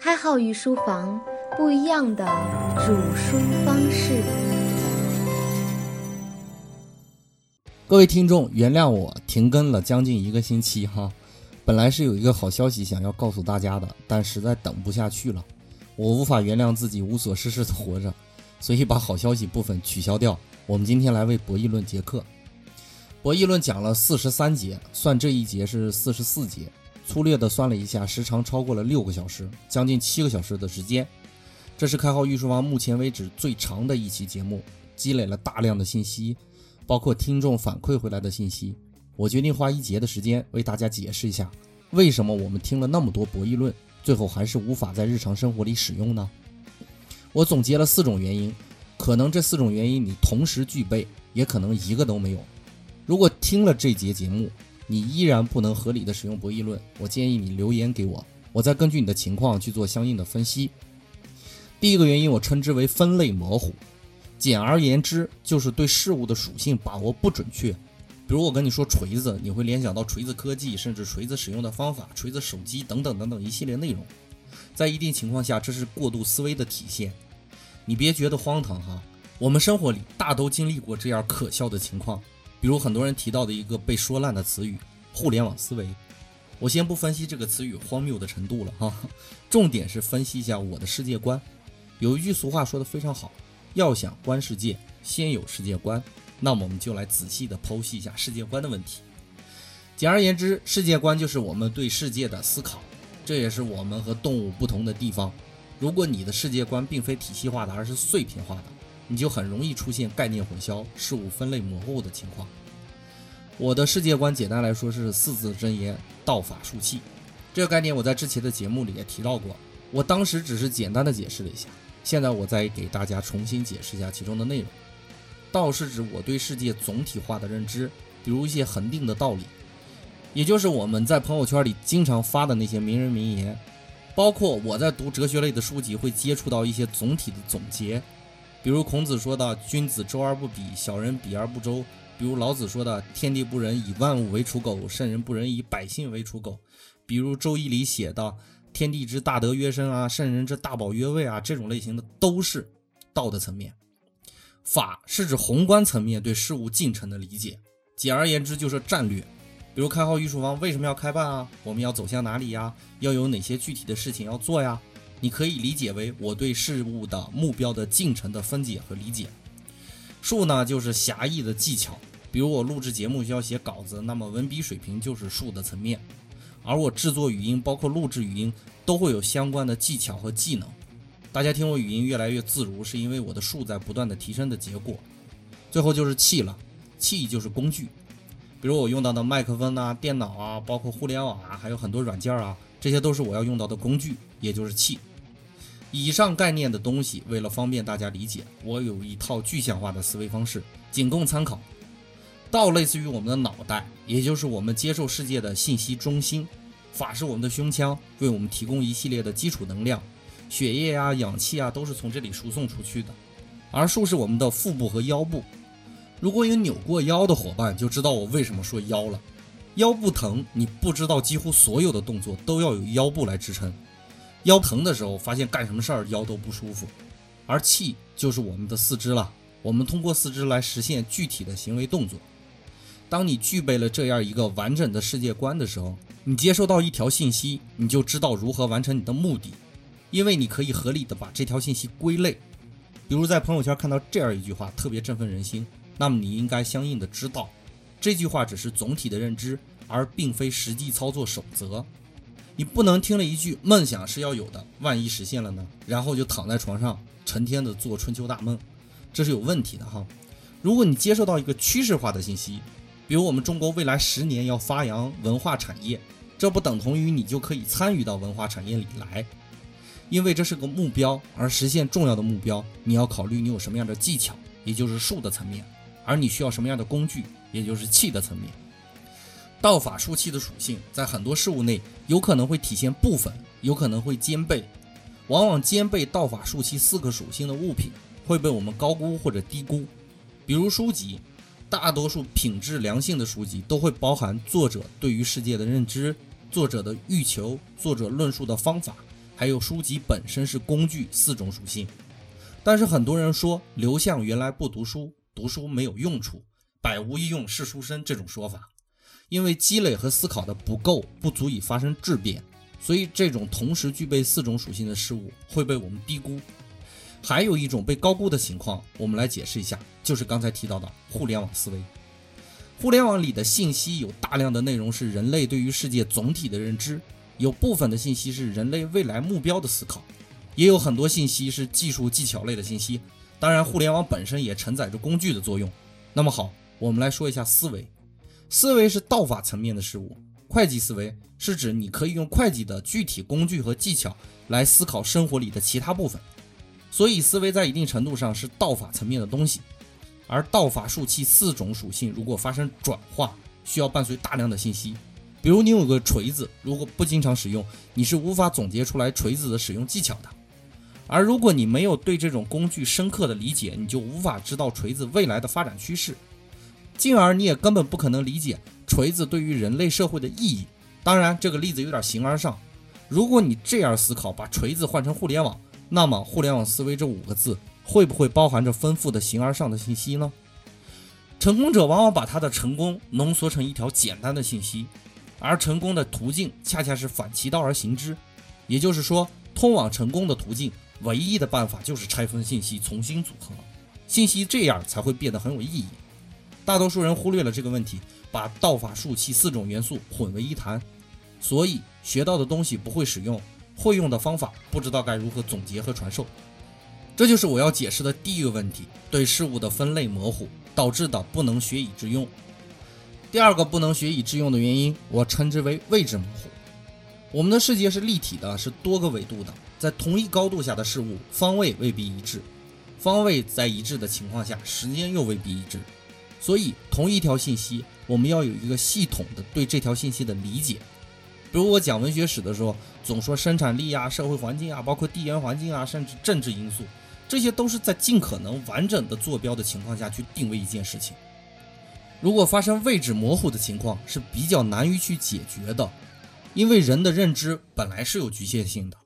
开好御书房，不一样的煮书方式。各位听众，原谅我停更了将近一个星期哈。本来是有一个好消息想要告诉大家的，但实在等不下去了，我无法原谅自己无所事事的活着，所以把好消息部分取消掉。我们今天来为博弈论结课。博弈论讲了四十三节，算这一节是四十四节。粗略的算了一下，时长超过了六个小时，将近七个小时的时间。这是开号御书房目前为止最长的一期节目，积累了大量的信息，包括听众反馈回来的信息。我决定花一节的时间为大家解释一下，为什么我们听了那么多博弈论，最后还是无法在日常生活里使用呢？我总结了四种原因，可能这四种原因你同时具备，也可能一个都没有。如果听了这节节目，你依然不能合理的使用博弈论，我建议你留言给我，我再根据你的情况去做相应的分析。第一个原因，我称之为分类模糊，简而言之就是对事物的属性把握不准确。比如我跟你说锤子，你会联想到锤子科技，甚至锤子使用的方法、锤子手机等等等等一系列内容。在一定情况下，这是过度思维的体现。你别觉得荒唐哈，我们生活里大都经历过这样可笑的情况。比如很多人提到的一个被说烂的词语“互联网思维”，我先不分析这个词语荒谬的程度了哈，重点是分析一下我的世界观。有一句俗话说的非常好，要想观世界，先有世界观。那么我们就来仔细的剖析一下世界观的问题。简而言之，世界观就是我们对世界的思考，这也是我们和动物不同的地方。如果你的世界观并非体系化的，而是碎片化的。你就很容易出现概念混淆、事物分类模糊的情况。我的世界观简单来说是四字真言：道法术器。这个概念我在之前的节目里也提到过，我当时只是简单的解释了一下，现在我再给大家重新解释一下其中的内容。道是指我对世界总体化的认知，比如一些恒定的道理，也就是我们在朋友圈里经常发的那些名人名言，包括我在读哲学类的书籍会接触到一些总体的总结。比如孔子说的“君子周而不比，小人比而不周”；比如老子说的“天地不仁，以万物为刍狗；圣人不仁，以百姓为刍狗”；比如《周易》里写的“天地之大德曰生啊，圣人之大宝曰位啊”这种类型的，都是道的层面。法是指宏观层面对事物进程的理解，简而言之就是战略。比如开号御书房为什么要开办啊？我们要走向哪里呀？要有哪些具体的事情要做呀？你可以理解为我对事物的目标的进程的分解和理解。术呢，就是狭义的技巧。比如我录制节目需要写稿子，那么文笔水平就是术的层面。而我制作语音，包括录制语音，都会有相关的技巧和技能。大家听我语音越来越自如，是因为我的术在不断的提升的结果。最后就是器了，器就是工具。比如我用到的麦克风啊、电脑啊，包括互联网啊，还有很多软件啊，这些都是我要用到的工具，也就是器。以上概念的东西，为了方便大家理解，我有一套具象化的思维方式，仅供参考。道类似于我们的脑袋，也就是我们接受世界的信息中心；法是我们的胸腔，为我们提供一系列的基础能量，血液啊、氧气啊都是从这里输送出去的。而术是我们的腹部和腰部。如果有扭过腰的伙伴，就知道我为什么说腰了。腰部疼，你不知道几乎所有的动作都要有腰部来支撑。腰疼的时候，发现干什么事儿腰都不舒服，而气就是我们的四肢了。我们通过四肢来实现具体的行为动作。当你具备了这样一个完整的世界观的时候，你接收到一条信息，你就知道如何完成你的目的，因为你可以合理的把这条信息归类。比如在朋友圈看到这样一句话，特别振奋人心，那么你应该相应的知道，这句话只是总体的认知，而并非实际操作守则。你不能听了一句“梦想是要有的，万一实现了呢？”然后就躺在床上成天的做春秋大梦，这是有问题的哈。如果你接受到一个趋势化的信息，比如我们中国未来十年要发扬文化产业，这不等同于你就可以参与到文化产业里来，因为这是个目标，而实现重要的目标，你要考虑你有什么样的技巧，也就是术的层面，而你需要什么样的工具，也就是气的层面。道法术器的属性在很多事物内有可能会体现部分，有可能会兼备。往往兼备道法术器四个属性的物品会被我们高估或者低估。比如书籍，大多数品质良性的书籍都会包含作者对于世界的认知、作者的欲求、作者论述的方法，还有书籍本身是工具四种属性。但是很多人说刘向原来不读书，读书没有用处，百无一用是书生这种说法，因为积累和思考的不够，不足以发生质变，所以这种同时具备四种属性的事物会被我们低估。还有一种被高估的情况，我们来解释一下，就是刚才提到的互联网思维。互联网里的信息有大量的内容是人类对于世界总体的认知，有部分的信息是人类未来目标的思考。也有很多信息是技术技巧类的信息，当然，互联网本身也承载着工具的作用。那么好，我们来说一下思维。思维是道法层面的事物，会计思维是指你可以用会计的具体工具和技巧来思考生活里的其他部分。所以，思维在一定程度上是道法层面的东西。而道法术器四种属性如果发生转化，需要伴随大量的信息。比如，你有个锤子，如果不经常使用，你是无法总结出来锤子的使用技巧的。而如果你没有对这种工具深刻的理解，你就无法知道锤子未来的发展趋势，进而你也根本不可能理解锤子对于人类社会的意义。当然，这个例子有点形而上。如果你这样思考，把锤子换成互联网，那么互联网思维这五个字会不会包含着丰富的形而上的信息呢？成功者往往把他的成功浓缩成一条简单的信息，而成功的途径恰恰是反其道而行之，也就是说，通往成功的途径。唯一的办法就是拆分信息，重新组合信息，这样才会变得很有意义。大多数人忽略了这个问题，把道法术器四种元素混为一谈，所以学到的东西不会使用，会用的方法不知道该如何总结和传授。这就是我要解释的第一个问题：对事物的分类模糊导致的不能学以致用。第二个不能学以致用的原因，我称之为位置模糊。我们的世界是立体的，是多个维度的。在同一高度下的事物，方位未必一致；方位在一致的情况下，时间又未必一致。所以，同一条信息，我们要有一个系统的对这条信息的理解。比如我讲文学史的时候，总说生产力啊、社会环境啊、包括地缘环境啊，甚至政治因素，这些都是在尽可能完整的坐标的情况下去定位一件事情。如果发生位置模糊的情况，是比较难于去解决的，因为人的认知本来是有局限性的。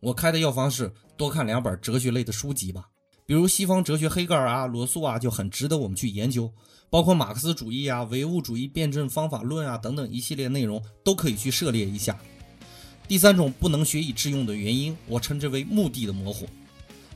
我开的药方是多看两本哲学类的书籍吧，比如西方哲学黑格尔啊、罗素啊，就很值得我们去研究。包括马克思主义啊、唯物主义辩证方法论啊等等一系列内容都可以去涉猎一下。第三种不能学以致用的原因，我称之为目的的模糊。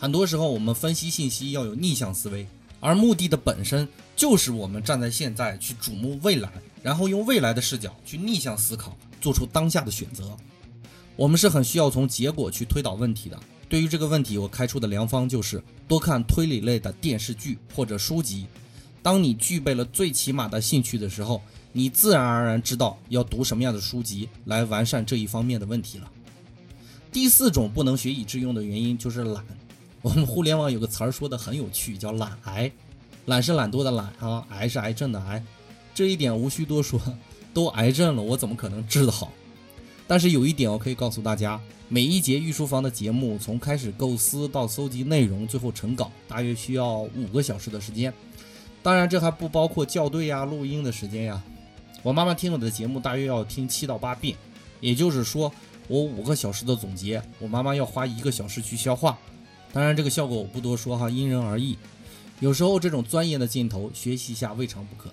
很多时候我们分析信息要有逆向思维，而目的的本身就是我们站在现在去瞩目未来，然后用未来的视角去逆向思考，做出当下的选择。我们是很需要从结果去推导问题的。对于这个问题，我开出的良方就是多看推理类的电视剧或者书籍。当你具备了最起码的兴趣的时候，你自然而然知道要读什么样的书籍来完善这一方面的问题了。第四种不能学以致用的原因就是懒。我们互联网有个词儿说的很有趣，叫懒癌。懒是懒惰的懒啊，癌是癌症的癌。这一点无需多说，都癌症了，我怎么可能治得好？但是有一点我可以告诉大家，每一节御书房的节目从开始构思到搜集内容，最后成稿，大约需要五个小时的时间。当然，这还不包括校对呀、录音的时间呀。我妈妈听我的节目大约要听七到八遍，也就是说，我五个小时的总结，我妈妈要花一个小时去消化。当然，这个效果我不多说哈，因人而异。有时候这种钻研的劲头，学习一下未尝不可。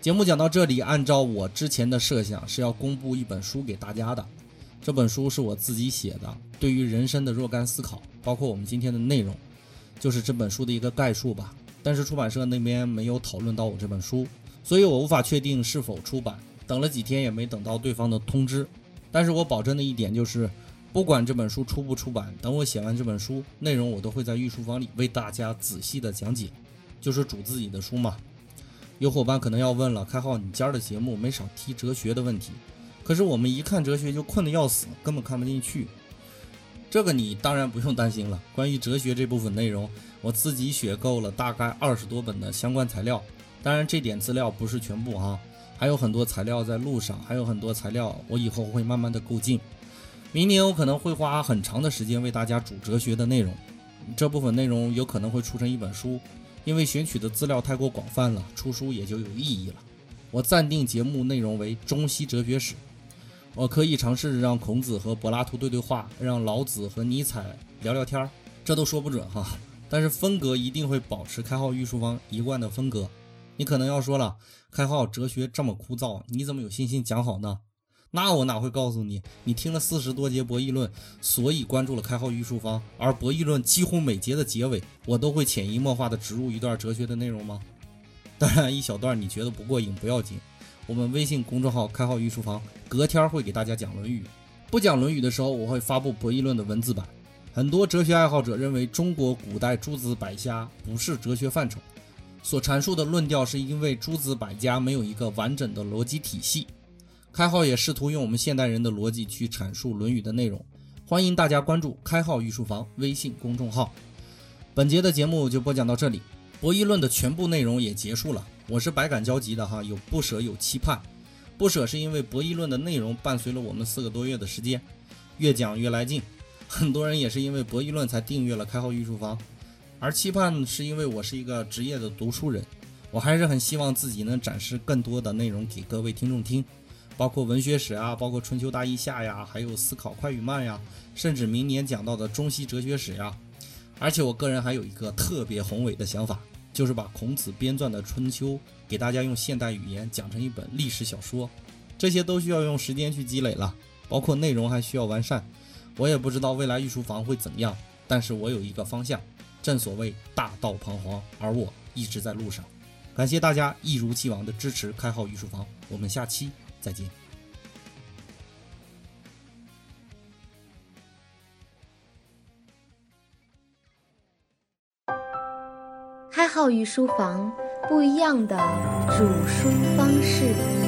节目讲到这里，按照我之前的设想是要公布一本书给大家的。这本书是我自己写的，对于人生的若干思考，包括我们今天的内容，就是这本书的一个概述吧。但是出版社那边没有讨论到我这本书，所以我无法确定是否出版。等了几天也没等到对方的通知。但是我保证的一点就是，不管这本书出不出版，等我写完这本书，内容我都会在御书房里为大家仔细的讲解，就是主自己的书嘛。有伙伴可能要问了，开浩，你今儿的节目没少提哲学的问题，可是我们一看哲学就困得要死，根本看不进去。这个你当然不用担心了。关于哲学这部分内容，我自己选购了大概二十多本的相关材料，当然这点资料不是全部哈，还有很多材料在路上，还有很多材料我以后会慢慢的购进。明年我可能会花很长的时间为大家主哲学的内容，这部分内容有可能会出成一本书。因为选取的资料太过广泛了，出书也就有意义了。我暂定节目内容为中西哲学史。我可以尝试让孔子和柏拉图对对话，让老子和尼采聊聊天儿，这都说不准哈。但是风格一定会保持开号御书房一贯的风格。你可能要说了，开号哲学这么枯燥，你怎么有信心讲好呢？那我哪会告诉你，你听了四十多节博弈论，所以关注了开号御书房，而博弈论几乎每节的结尾，我都会潜移默化的植入一段哲学的内容吗？当然，一小段你觉得不过瘾不要紧。我们微信公众号“开号御书房”隔天会给大家讲《论语》，不讲《论语》的时候，我会发布博弈论的文字版。很多哲学爱好者认为中国古代诸子百家不是哲学范畴，所阐述的论调是因为诸子百家没有一个完整的逻辑体系。开号也试图用我们现代人的逻辑去阐述《论语》的内容。欢迎大家关注“开号御书房”微信公众号。本节的节目就播讲到这里，博弈论的全部内容也结束了。我是百感交集的哈，有不舍，有期盼。不舍是因为博弈论的内容伴随了我们四个多月的时间，越讲越来劲。很多人也是因为博弈论才订阅了开号御书房。而期盼是因为我是一个职业的读书人，我还是很希望自己能展示更多的内容给各位听众听，包括文学史啊，包括春秋大义下呀，还有思考快与慢呀，甚至明年讲到的中西哲学史呀。而且我个人还有一个特别宏伟的想法。就是把孔子编撰的《春秋》给大家用现代语言讲成一本历史小说，这些都需要用时间去积累了，包括内容还需要完善。我也不知道未来御书房会怎样，但是我有一个方向。正所谓大道彷徨，而我一直在路上。感谢大家一如既往的支持开号御书房，我们下期再见。开好御书房，不一样的煮书方式。